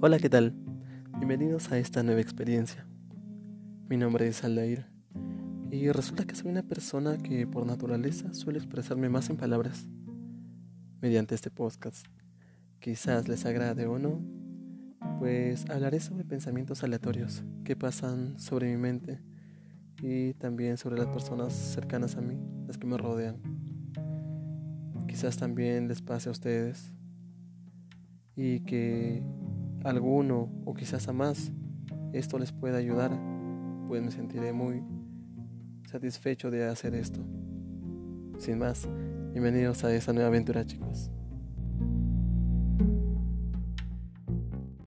Hola, ¿qué tal? Bienvenidos a esta nueva experiencia. Mi nombre es Aldair y resulta que soy una persona que por naturaleza suele expresarme más en palabras. Mediante este podcast, quizás les agrade o no, pues hablaré sobre pensamientos aleatorios que pasan sobre mi mente y también sobre las personas cercanas a mí, las que me rodean. Quizás también les pase a ustedes y que alguno o quizás a más esto les pueda ayudar, pues me sentiré muy satisfecho de hacer esto. Sin más, bienvenidos a esta nueva aventura chicos.